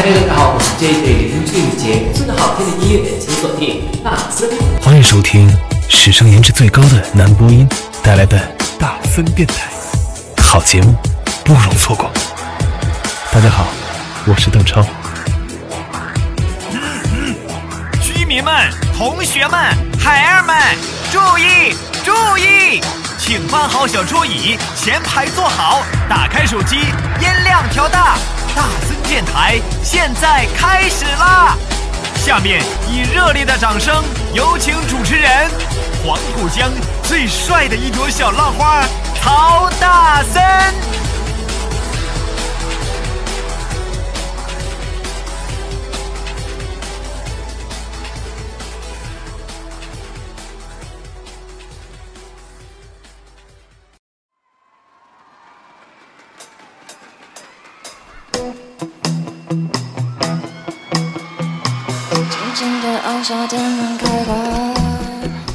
大家好，我是 JJ 林俊杰，最好听的音乐，请锁定大森。欢迎收听史上颜值最高的男播音带来的大森电台，好节目不容错过。大家好，我是邓超。居民们、同学们、孩儿们，注意注意，请搬好小桌椅，前排坐好，打开手机，音量调大。大电台现在开始啦！下面以热烈的掌声，有请主持人黄浦江最帅的一朵小浪花曹大森。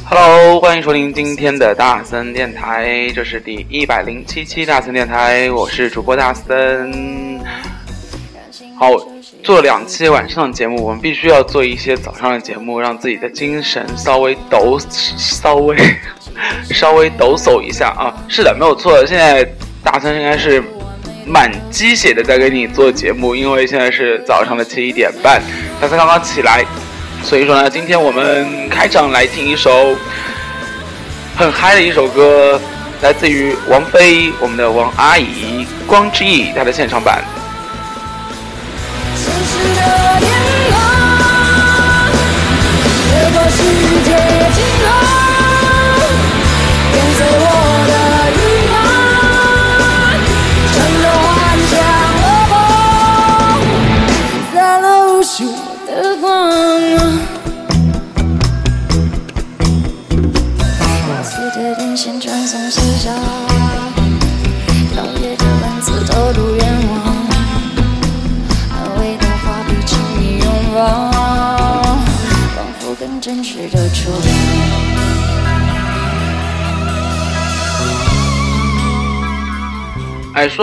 Hello，欢迎收听今天的大森电台，这是第一百零七期大森电台，我是主播大森。好，做两期晚上的节目，我们必须要做一些早上的节目，让自己的精神稍微抖，稍 微稍微抖擞一下啊！是的，没有错，现在大森应该是满鸡血的在给你做节目，因为现在是早上的七点半，大森刚刚起来，所以说呢，今天我们开场来听一首很嗨的一首歌，来自于王菲，我们的王阿姨《光之翼》她的现场版。城市的天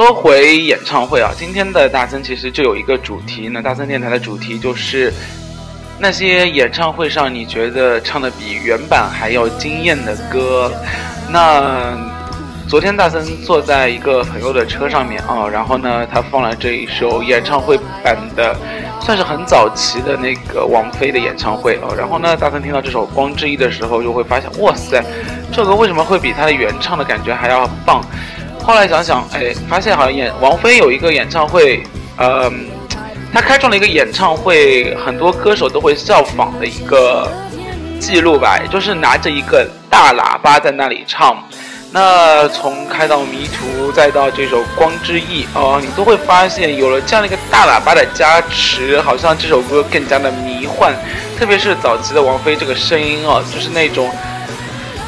说回演唱会啊，今天的大森其实就有一个主题呢。大森电台的主题就是那些演唱会上你觉得唱的比原版还要惊艳的歌。那昨天大森坐在一个朋友的车上面啊，然后呢，他放了这一首演唱会版的，算是很早期的那个王菲的演唱会哦。然后呢，大森听到这首《光之翼》的时候，就会发现，哇塞，这首歌为什么会比他的原唱的感觉还要棒？后来想想，哎，发现好像演王菲有一个演唱会，呃，她开创了一个演唱会，很多歌手都会效仿的一个记录吧，就是拿着一个大喇叭在那里唱。那从开到迷途，再到这首《光之翼》哦，你都会发现有了这样的一个大喇叭的加持，好像这首歌更加的迷幻。特别是早期的王菲这个声音哦，就是那种。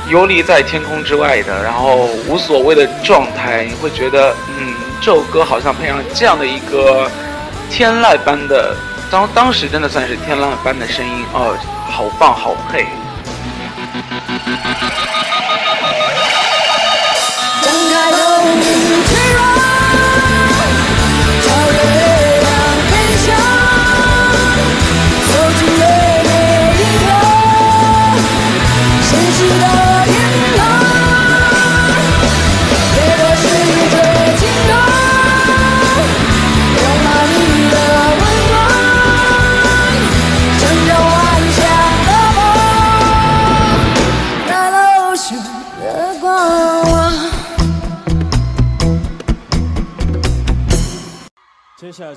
游离在天空之外的，然后无所谓的状态，你会觉得，嗯，这首歌好像配上这样的一个天籁般的，当当时真的算是天籁般的声音哦，好棒，好配。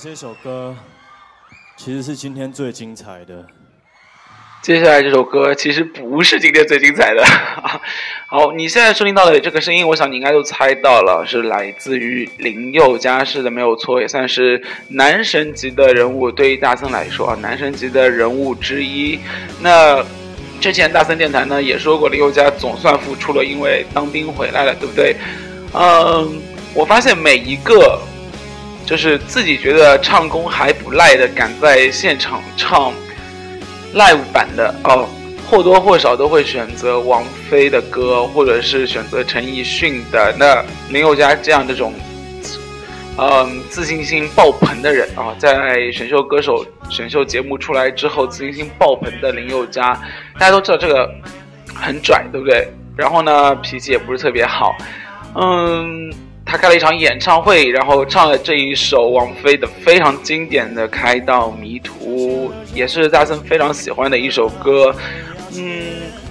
这首歌其实是今天最精彩的。接下来这首歌其实不是今天最精彩的。好，你现在收听到的这个声音，我想你应该都猜到了，是来自于林宥嘉，是的，没有错，也算是男神级的人物。对于大森来说啊，男神级的人物之一。那之前大森电台呢也说过，林宥嘉总算复出了，因为当兵回来了，对不对？嗯，我发现每一个就是自己觉得唱功还不赖的，敢在现场唱 live 版的哦，或多或少都会选择王菲的歌，或者是选择陈奕迅的。那林宥嘉这样这种嗯，自信心爆棚的人啊，在选秀歌手选秀节目出来之后，自信心爆棚的林宥嘉，大家都知道这个很拽，对不对？然后呢，脾气也不是特别好，嗯，他开了一场演唱会，然后唱了这一首王菲的非常经典的《开到迷途》，也是大森非常喜欢的一首歌，嗯，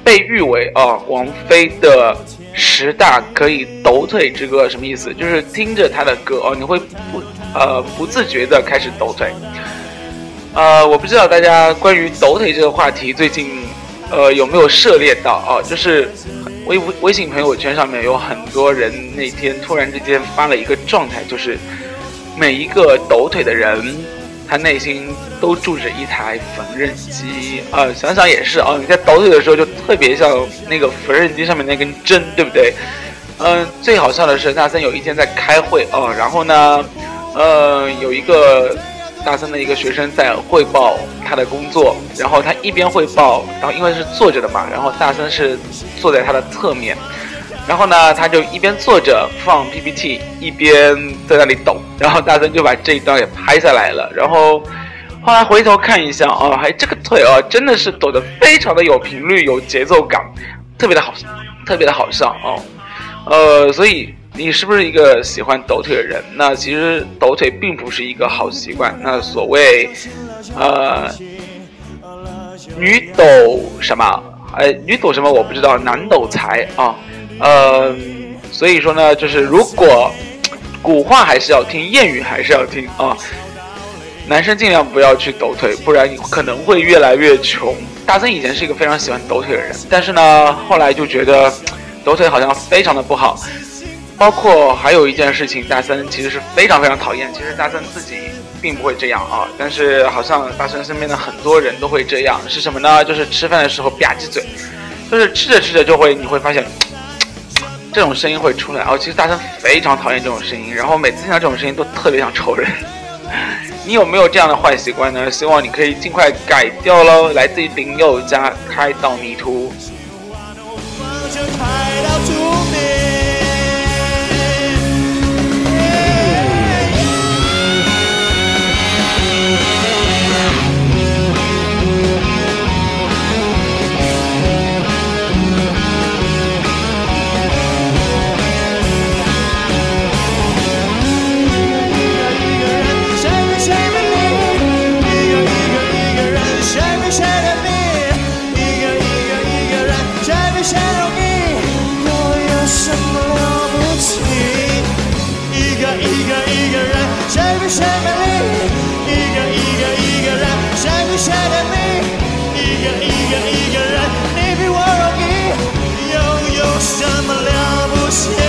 被誉为啊王菲的。十大可以抖腿之歌什么意思？就是听着他的歌哦，你会不呃不自觉的开始抖腿。呃，我不知道大家关于抖腿这个话题最近呃有没有涉猎到啊？就是微微信朋友圈上面有很多人那天突然之间发了一个状态，就是每一个抖腿的人。他内心都住着一台缝纫机啊，想想也是啊。你在抖腿的时候就特别像那个缝纫机上面那根针，对不对？嗯，最好笑的是大森有一天在开会啊，然后呢，呃，有一个大森的一个学生在汇报他的工作，然后他一边汇报，然后因为是坐着的嘛，然后大森是坐在他的侧面。然后呢，他就一边坐着放 PPT，一边在那里抖。然后大森就把这一段给拍下来了。然后后来回头看一下，哦，还这个腿哦，真的是抖得非常的有频率、有节奏感，特别的好，特别的好笑哦。呃，所以你是不是一个喜欢抖腿的人？那其实抖腿并不是一个好习惯。那所谓呃，女抖什么？哎，女抖什么我不知道，男抖才啊。呃，所以说呢，就是如果古话还是要听，谚语还是要听啊。男生尽量不要去抖腿，不然你可能会越来越穷。大森以前是一个非常喜欢抖腿的人，但是呢，后来就觉得抖腿好像非常的不好。包括还有一件事情，大森其实是非常非常讨厌。其实大森自己并不会这样啊，但是好像大森身边的很多人都会这样。是什么呢？就是吃饭的时候吧唧嘴，就是吃着吃着就会，你会发现。这种声音会出来哦，其实大森非常讨厌这种声音，然后每次听到这种声音都特别想抽人。你有没有这样的坏习惯呢？希望你可以尽快改掉喽。来自于林宥嘉，开到迷途。在雨下的你一个一个一个人你比我容易又有什么了不起？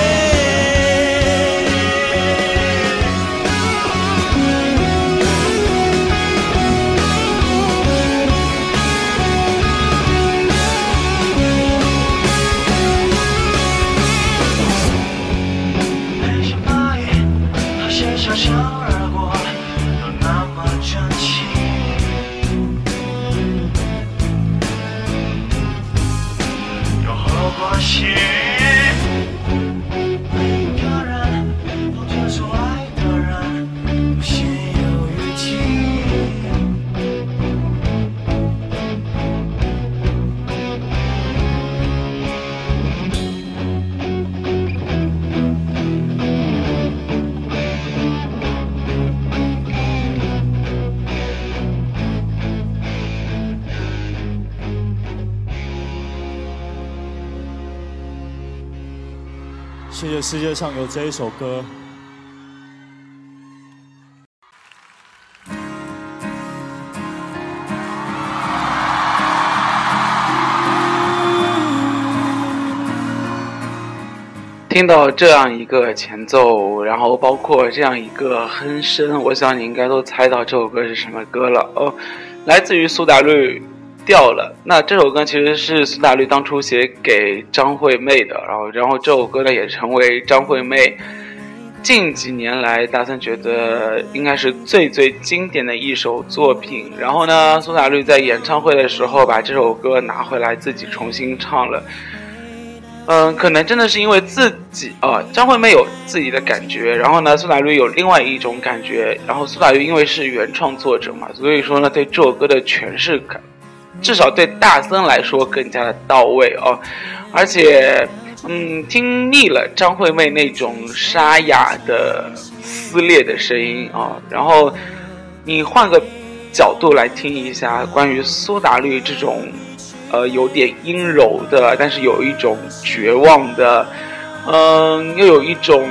谢谢世界上有这一首歌。听到这样一个前奏，然后包括这样一个哼声，我想你应该都猜到这首歌是什么歌了哦，来自于苏打绿。掉了。那这首歌其实是苏打绿当初写给张惠妹的，然后，然后这首歌呢也成为张惠妹近几年来大森觉得应该是最最经典的一首作品。然后呢，苏打绿在演唱会的时候把这首歌拿回来自己重新唱了。嗯，可能真的是因为自己啊，张惠妹有自己的感觉，然后呢，苏打绿有另外一种感觉，然后苏打绿因为是原创作者嘛，所以说呢，对这首歌的诠释感，至少对大森来说更加的到位哦，而且，嗯，听腻了张惠妹那种沙哑的撕裂的声音啊，然后你换个角度来听一下关于苏打绿这种。呃，有点阴柔的，但是有一种绝望的，嗯，又有一种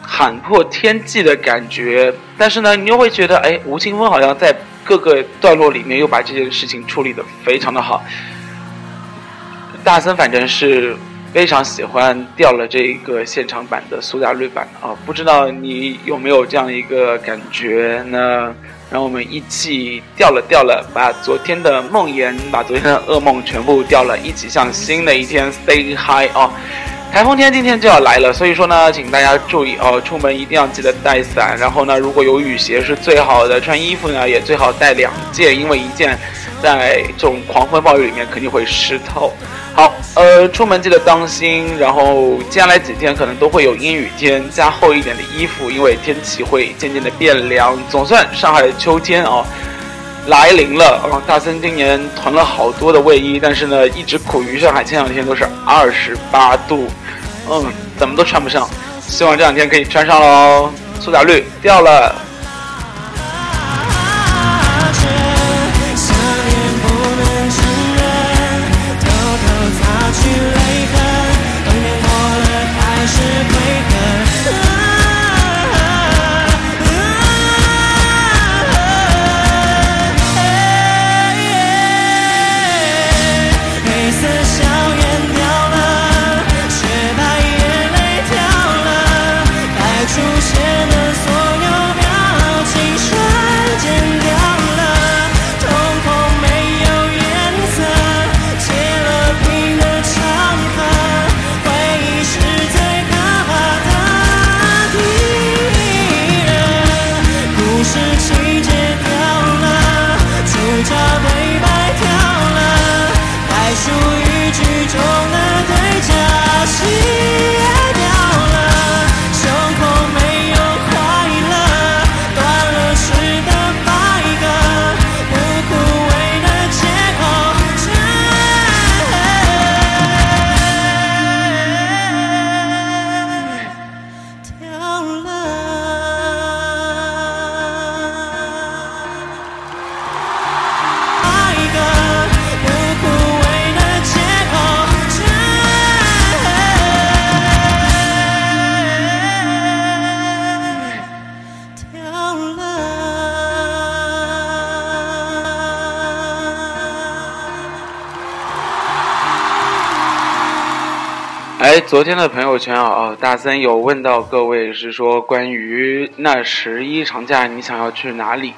喊破天际的感觉。但是呢，你又会觉得，哎，吴青峰好像在各个段落里面又把这件事情处理的非常的好。大森反正是非常喜欢掉了这一个现场版的苏打绿版啊，不知道你有没有这样一个感觉呢？让我们一起掉了掉了，把昨天的梦魇，把昨天的噩梦全部掉了，一起向新的一天 say hi 啊。台风天今天就要来了，所以说呢，请大家注意哦，出门一定要记得带伞。然后呢，如果有雨鞋是最好的，穿衣服呢也最好带两件，因为一件在这种狂风暴雨里面肯定会湿透。好，呃，出门记得当心。然后接下来几天可能都会有阴雨天，加厚一点的衣服，因为天气会渐渐的变凉。总算上海的秋天啊来临了啊！大森今年囤了好多的卫衣，但是呢，一直苦于上海前两天都是二十八度，嗯，怎么都穿不上。希望这两天可以穿上喽。苏打绿掉了。昨天的朋友圈啊，大森有问到各位，是说关于那十一长假你想要去哪里？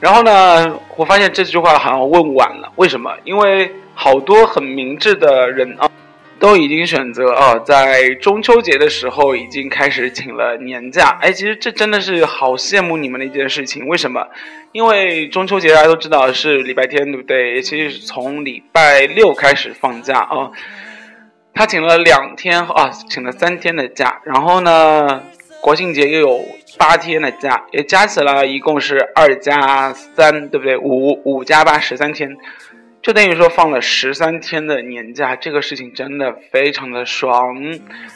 然后呢，我发现这句话好像问晚了，为什么？因为好多很明智的人啊，都已经选择啊，在中秋节的时候已经开始请了年假。哎，其实这真的是好羡慕你们的一件事情。为什么？因为中秋节大家都知道是礼拜天，对不对？其实是从礼拜六开始放假啊。他请了两天啊，请了三天的假，然后呢，国庆节又有八天的假，也加起来一共是二加三，对不对？五五加八十三天，就等于说放了十三天的年假，这个事情真的非常的爽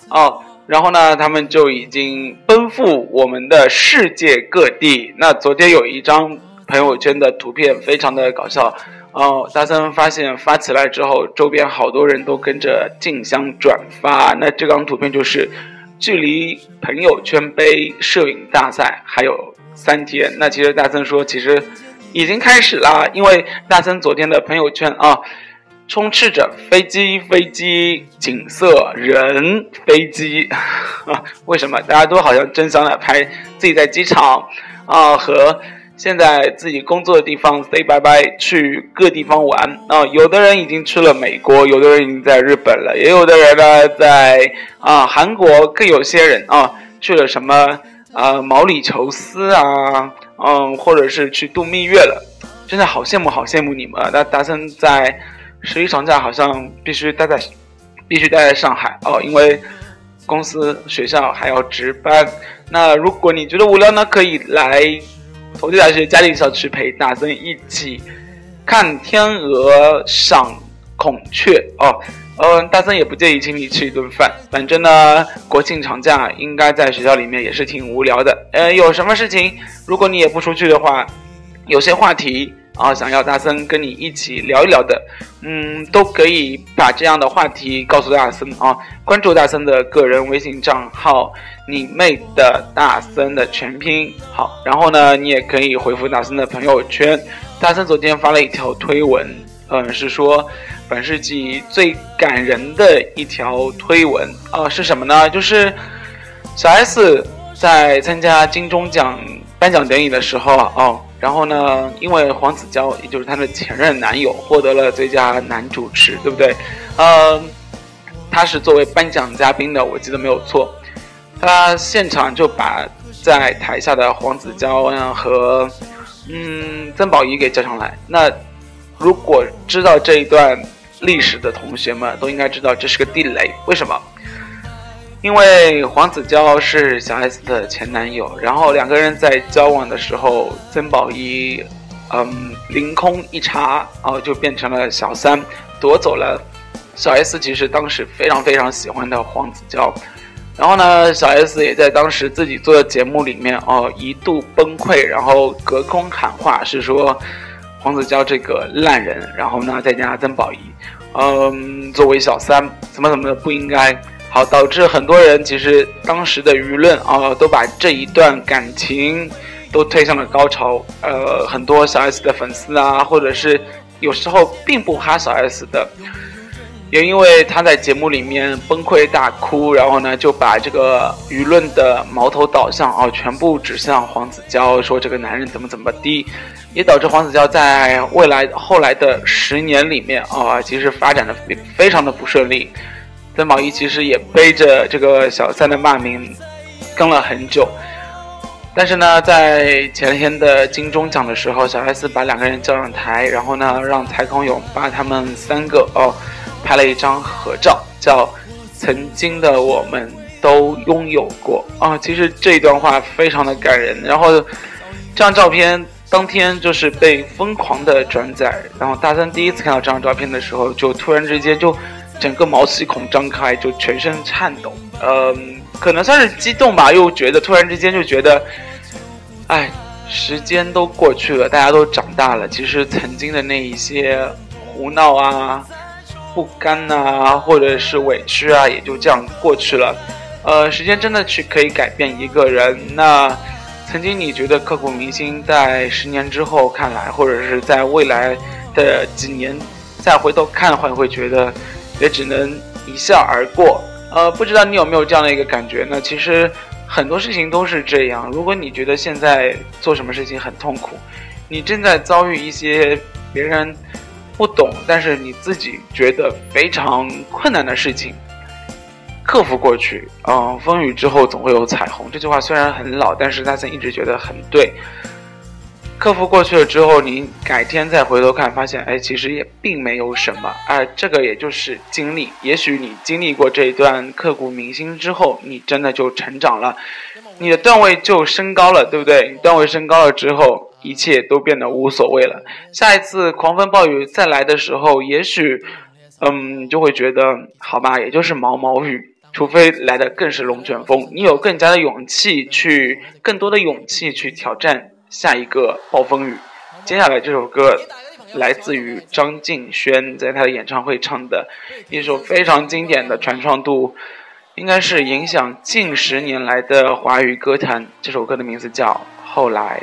哦。然后呢，他们就已经奔赴我们的世界各地。那昨天有一张朋友圈的图片，非常的搞笑。哦，大森发现发起来之后，周边好多人都跟着竞相转发。那这张图片就是距离朋友圈杯摄影大赛还有三天。那其实大森说，其实已经开始啦，因为大森昨天的朋友圈啊，充斥着飞机、飞机、景色、人、飞机。啊 为什么大家都好像争相的拍自己在机场啊和。现在自己工作的地方 say 拜拜，去各地方玩啊！有的人已经去了美国，有的人已经在日本了，也有的人呢在啊韩国，更有些人啊去了什么啊毛里求斯啊，嗯，或者是去度蜜月了。真的好羡慕，好羡慕你们！那达森在十一长假好像必须待在，必须待在上海。哦，因为公司、学校还要值班。那如果你觉得无聊呢，可以来同济大学嘉定校区陪大森一起看天鹅、赏孔雀哦。嗯，大森也不介意请你吃一顿饭，反正呢，国庆长假应该在学校里面也是挺无聊的。呃，有什么事情，如果你也不出去的话，有些话题啊，想要大森跟你一起聊一聊的，嗯，都可以把这样的话题告诉大森啊，关注大森的个人微信账号“你妹的大森”的全拼，好，然后呢，你也可以回复大森的朋友圈，大森昨天发了一条推文，嗯，是说。本世纪最感人的一条推文啊，是什么呢？就是小 S 在参加金钟奖颁奖典礼的时候哦，然后呢，因为黄子佼，也就是她的前任男友，获得了最佳男主持，对不对？嗯，他是作为颁奖嘉宾的，我记得没有错。他现场就把在台下的黄子佼和嗯曾宝仪给叫上来。那如果知道这一段。历史的同学们都应该知道这是个地雷，为什么？因为黄子佼是小 S 的前男友，然后两个人在交往的时候，曾宝仪，嗯，凌空一插，然后就变成了小三，夺走了小 S。其实当时非常非常喜欢的黄子佼，然后呢，小 S 也在当时自己做的节目里面哦，一度崩溃，然后隔空喊话，是说。黄子佼这个烂人，然后呢，再加上曾宝仪，嗯，作为小三，怎么怎么的不应该，好，导致很多人其实当时的舆论啊，都把这一段感情都推向了高潮。呃，很多小 S 的粉丝啊，或者是有时候并不哈小 S 的，也因为他在节目里面崩溃大哭，然后呢，就把这个舆论的矛头导向啊，全部指向黄子佼，说这个男人怎么怎么地。也导致黄子佼在未来后来的十年里面啊，其实发展的非非常的不顺利。曾宝仪其实也背着这个小三的骂名，跟了很久。但是呢，在前天的金钟奖的时候，小 S 把两个人叫上台，然后呢，让蔡康永把他们三个哦拍了一张合照，叫“曾经的我们都拥有过”啊。其实这一段话非常的感人。然后这张照片。当天就是被疯狂的转载，然后大三第一次看到这张照片的时候，就突然之间就整个毛细孔张开，就全身颤抖，嗯，可能算是激动吧，又觉得突然之间就觉得，哎，时间都过去了，大家都长大了，其实曾经的那一些胡闹啊、不甘呐，或者是委屈啊，也就这样过去了，呃，时间真的是可以改变一个人，那。曾经你觉得刻骨铭心，在十年之后看来，或者是在未来的几年再回头看，会会觉得也只能一笑而过。呃，不知道你有没有这样的一个感觉呢？其实很多事情都是这样。如果你觉得现在做什么事情很痛苦，你正在遭遇一些别人不懂，但是你自己觉得非常困难的事情。克服过去，嗯，风雨之后总会有彩虹。这句话虽然很老，但是大森一直觉得很对。克服过去了之后，你改天再回头看，发现，哎，其实也并没有什么。哎，这个也就是经历。也许你经历过这一段刻骨铭心之后，你真的就成长了，你的段位就升高了，对不对？你段位升高了之后，一切都变得无所谓了。下一次狂风暴雨再来的时候，也许，嗯，你就会觉得，好吧，也就是毛毛雨。除非来的更是龙卷风，你有更加的勇气去，更多的勇气去挑战下一个暴风雨。接下来这首歌来自于张敬轩在他的演唱会唱的一首非常经典的传唱度，应该是影响近十年来的华语歌坛。这首歌的名字叫《后来》。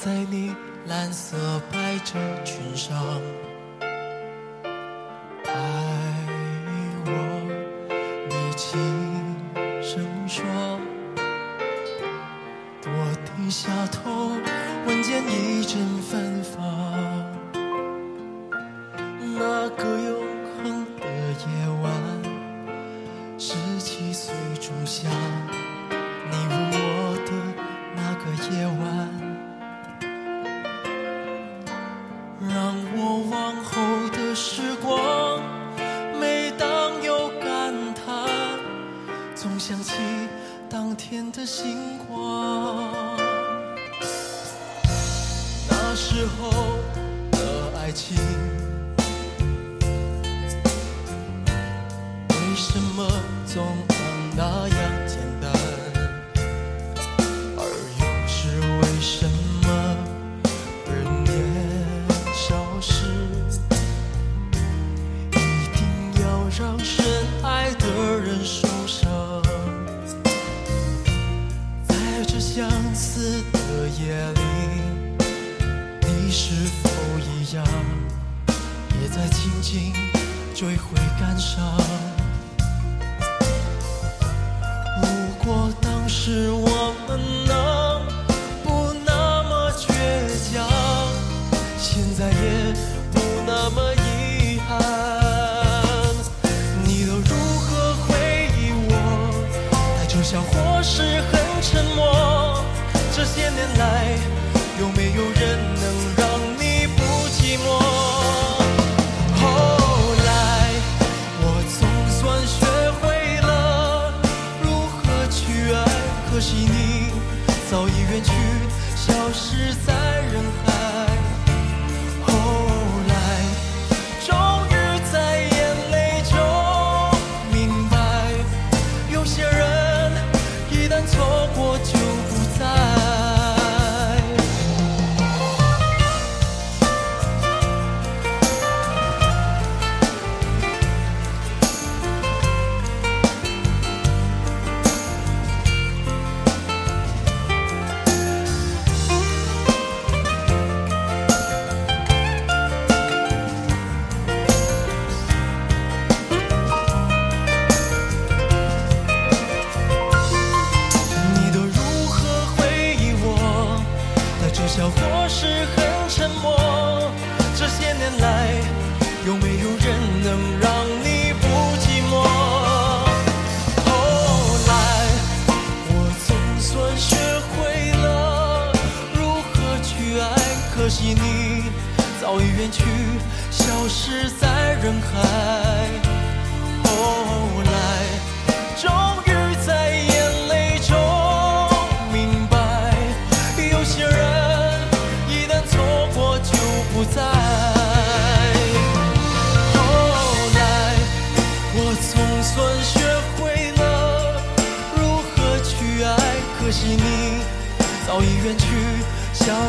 在你蓝色百褶裙上爱我你轻声说我低下头闻见一阵芬芳。那个永恒的夜晚十七岁仲夏你吻我的那个夜晚。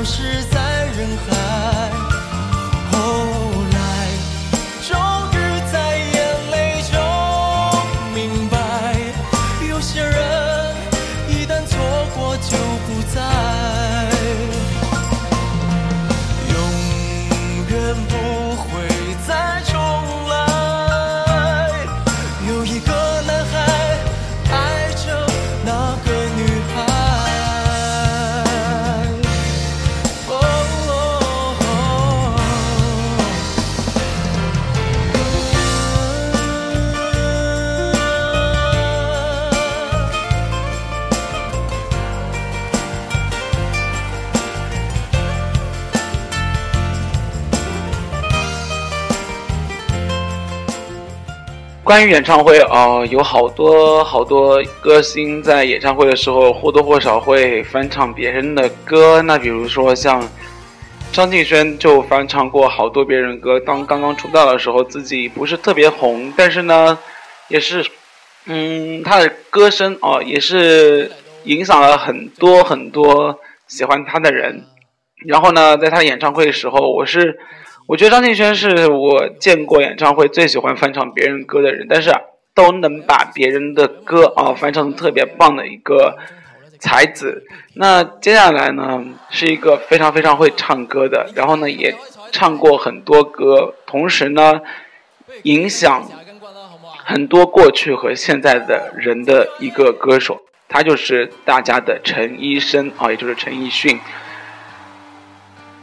消失在人海。关于演唱会啊有好多好多歌星在演唱会的时候或多或少会翻唱别人的歌那比如说像张敬轩就翻唱过好多别人歌当刚刚出道的时候自己不是特别红但是呢也是嗯他的歌声啊也是影响了很多很多喜欢他的人。然后呢在他演唱会的时候我是我觉得张敬轩是我见过演唱会最喜欢翻唱别人歌的人，但是都能把别人的歌啊翻唱得特别棒的一个才子。那接下来呢，是一个非常非常会唱歌的，然后呢也唱过很多歌，同时呢影响很多过去和现在的人的一个歌手，他就是大家的陈医生啊，也就是陈奕迅。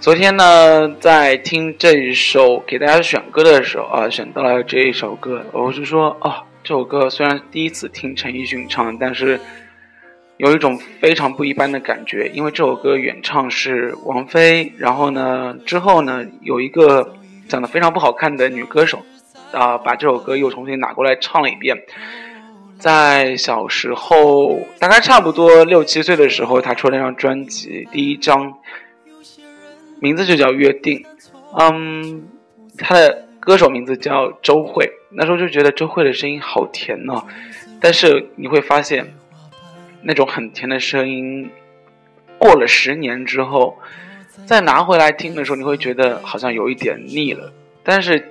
昨天呢，在听这一首给大家选歌的时候啊，选到了这一首歌，我是说哦，这首歌虽然第一次听陈奕迅唱，但是有一种非常不一般的感觉，因为这首歌原唱是王菲，然后呢，之后呢，有一个长得非常不好看的女歌手啊，把这首歌又重新拿过来唱了一遍。在小时候，大概差不多六七岁的时候，他出了那张专辑，第一张。名字就叫约定，嗯，他的歌手名字叫周慧。那时候就觉得周慧的声音好甜呢，但是你会发现，那种很甜的声音，过了十年之后，再拿回来听的时候，你会觉得好像有一点腻了。但是，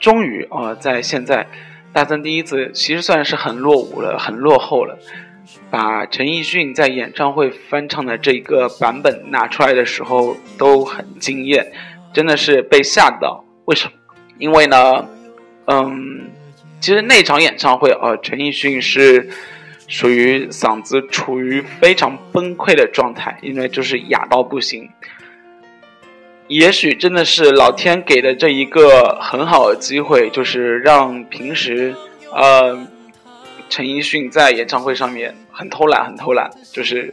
终于啊，在现在，大森第一次其实算是很落伍了，很落后了。把陈奕迅在演唱会翻唱的这一个版本拿出来的时候都很惊艳，真的是被吓到。为什么？因为呢，嗯，其实那场演唱会啊，陈奕迅是属于嗓子处于非常崩溃的状态，因为就是哑到不行。也许真的是老天给的这一个很好的机会，就是让平时呃。陈奕迅在演唱会上面很偷懒，很偷懒，就是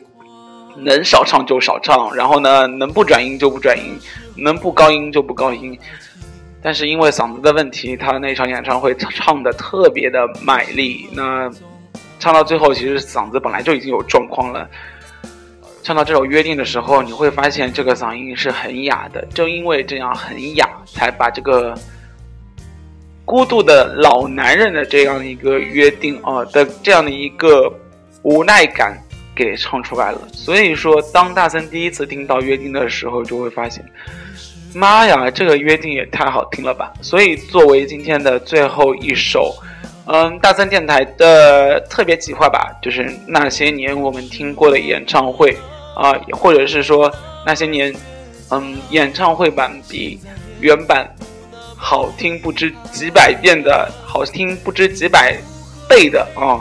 能少唱就少唱，然后呢，能不转音就不转音，能不高音就不高音。但是因为嗓子的问题，他那场演唱会唱的特别的卖力。那唱到最后，其实嗓子本来就已经有状况了。唱到这首《约定》的时候，你会发现这个嗓音是很哑的。正因为这样很哑，才把这个。孤独的老男人的这样一个约定啊的这样的一个无奈感给唱出来了。所以说，当大森第一次听到约定的时候，就会发现，妈呀，这个约定也太好听了吧！所以作为今天的最后一首，嗯，大森电台的特别企划吧，就是那些年我们听过的演唱会啊，或者是说那些年，嗯，演唱会版比原版。好听不知几百遍的，好听不知几百倍的啊，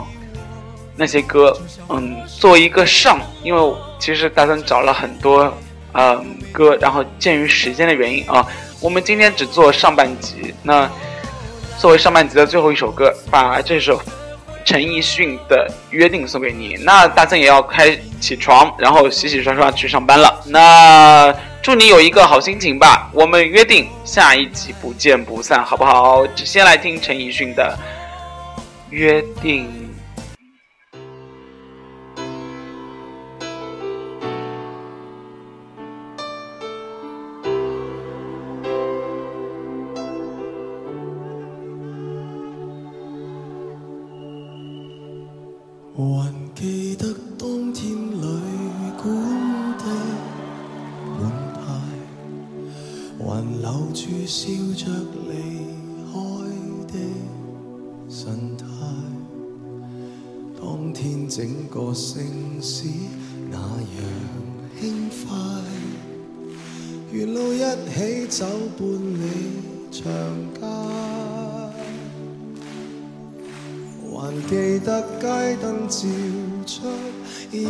那些歌，嗯，作为一个上，因为其实大森找了很多，嗯，歌，然后鉴于时间的原因啊，我们今天只做上半集。那作为上半集的最后一首歌，把这首陈奕迅的《约定》送给你。那大森也要开起床，然后洗洗刷刷去上班了。那。祝你有一个好心情吧！我们约定下一集不见不散，好不好？先来听陈奕迅的《约定》。天整个城市那样轻快沿路一起走伴里长街。还记得街灯照出一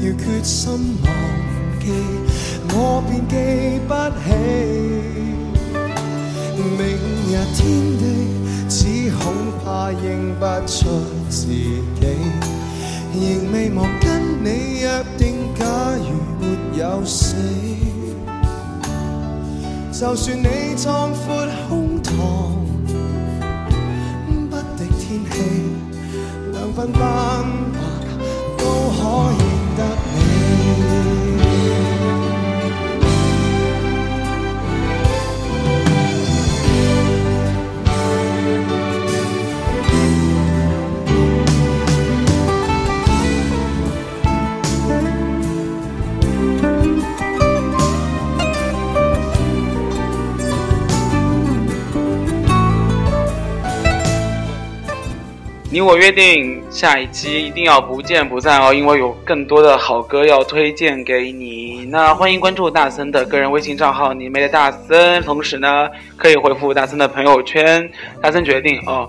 要决心忘记，我便记不起。明日天地，只恐怕认。不出自己，仍未忘跟你約定，假如沒有死，就算你壯闊胸膛，不敵天氣，兩鬢斑白都可以你我约定下一期一定要不见不散哦，因为有更多的好歌要推荐给你。那欢迎关注大森的个人微信账号“你妹的大森”，同时呢可以回复大森的朋友圈。大森决定哦，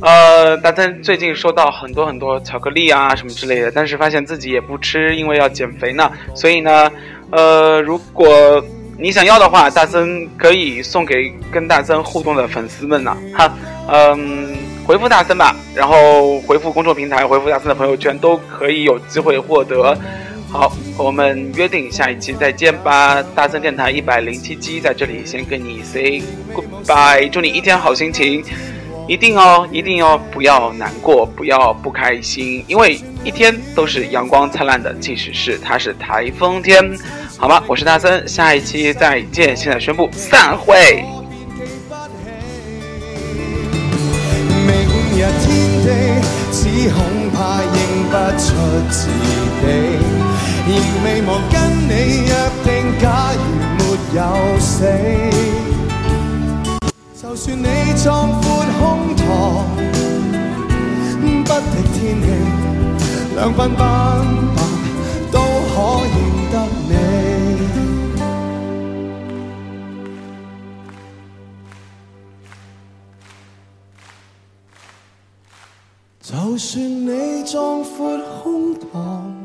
呃，大森最近收到很多很多巧克力啊什么之类的，但是发现自己也不吃，因为要减肥呢。所以呢，呃，如果你想要的话，大森可以送给跟大森互动的粉丝们呢。哈，嗯。回复大森吧，然后回复公众平台，回复大森的朋友圈，都可以有机会获得。好，我们约定下一期再见吧。大森电台一百零七期在这里先跟你 say goodbye，祝你一天好心情，一定哦，一定哦，不要难过，不要不开心，因为一天都是阳光灿烂的，即使是它是台风天，好吗？我是大森，下一期再见，现在宣布散会。恐怕认不出自己。仍未忘跟你约定，假如没有死，就算你壮阔胸膛，不敌天气，两鬓斑白都可以就算你壮阔胸膛，